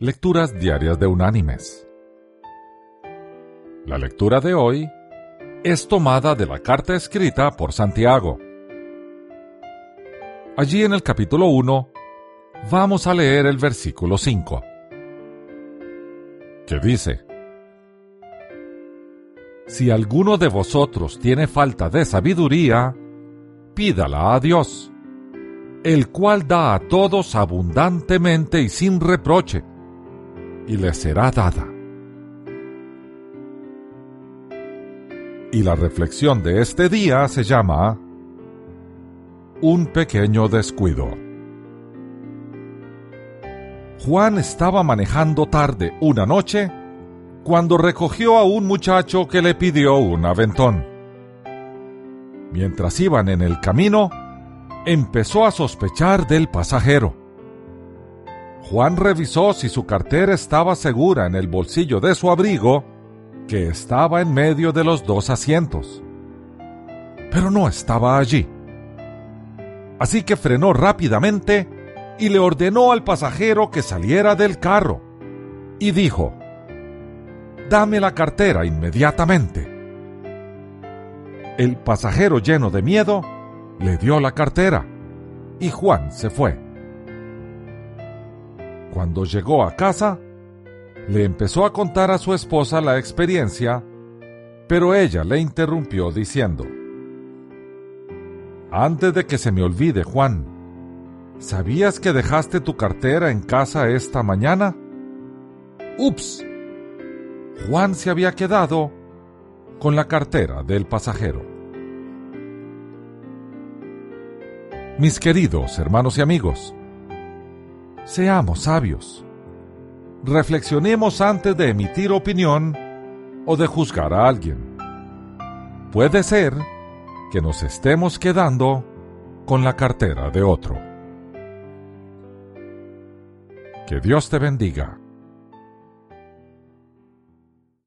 Lecturas Diarias de Unánimes. La lectura de hoy es tomada de la carta escrita por Santiago. Allí en el capítulo 1 vamos a leer el versículo 5, que dice, Si alguno de vosotros tiene falta de sabiduría, pídala a Dios el cual da a todos abundantemente y sin reproche, y le será dada. Y la reflexión de este día se llama Un pequeño descuido. Juan estaba manejando tarde una noche cuando recogió a un muchacho que le pidió un aventón. Mientras iban en el camino, empezó a sospechar del pasajero. Juan revisó si su cartera estaba segura en el bolsillo de su abrigo, que estaba en medio de los dos asientos. Pero no estaba allí. Así que frenó rápidamente y le ordenó al pasajero que saliera del carro. Y dijo, Dame la cartera inmediatamente. El pasajero lleno de miedo le dio la cartera y Juan se fue. Cuando llegó a casa, le empezó a contar a su esposa la experiencia, pero ella le interrumpió diciendo, Antes de que se me olvide, Juan, ¿sabías que dejaste tu cartera en casa esta mañana? ¡Ups! Juan se había quedado con la cartera del pasajero. Mis queridos hermanos y amigos, seamos sabios. Reflexionemos antes de emitir opinión o de juzgar a alguien. Puede ser que nos estemos quedando con la cartera de otro. Que Dios te bendiga.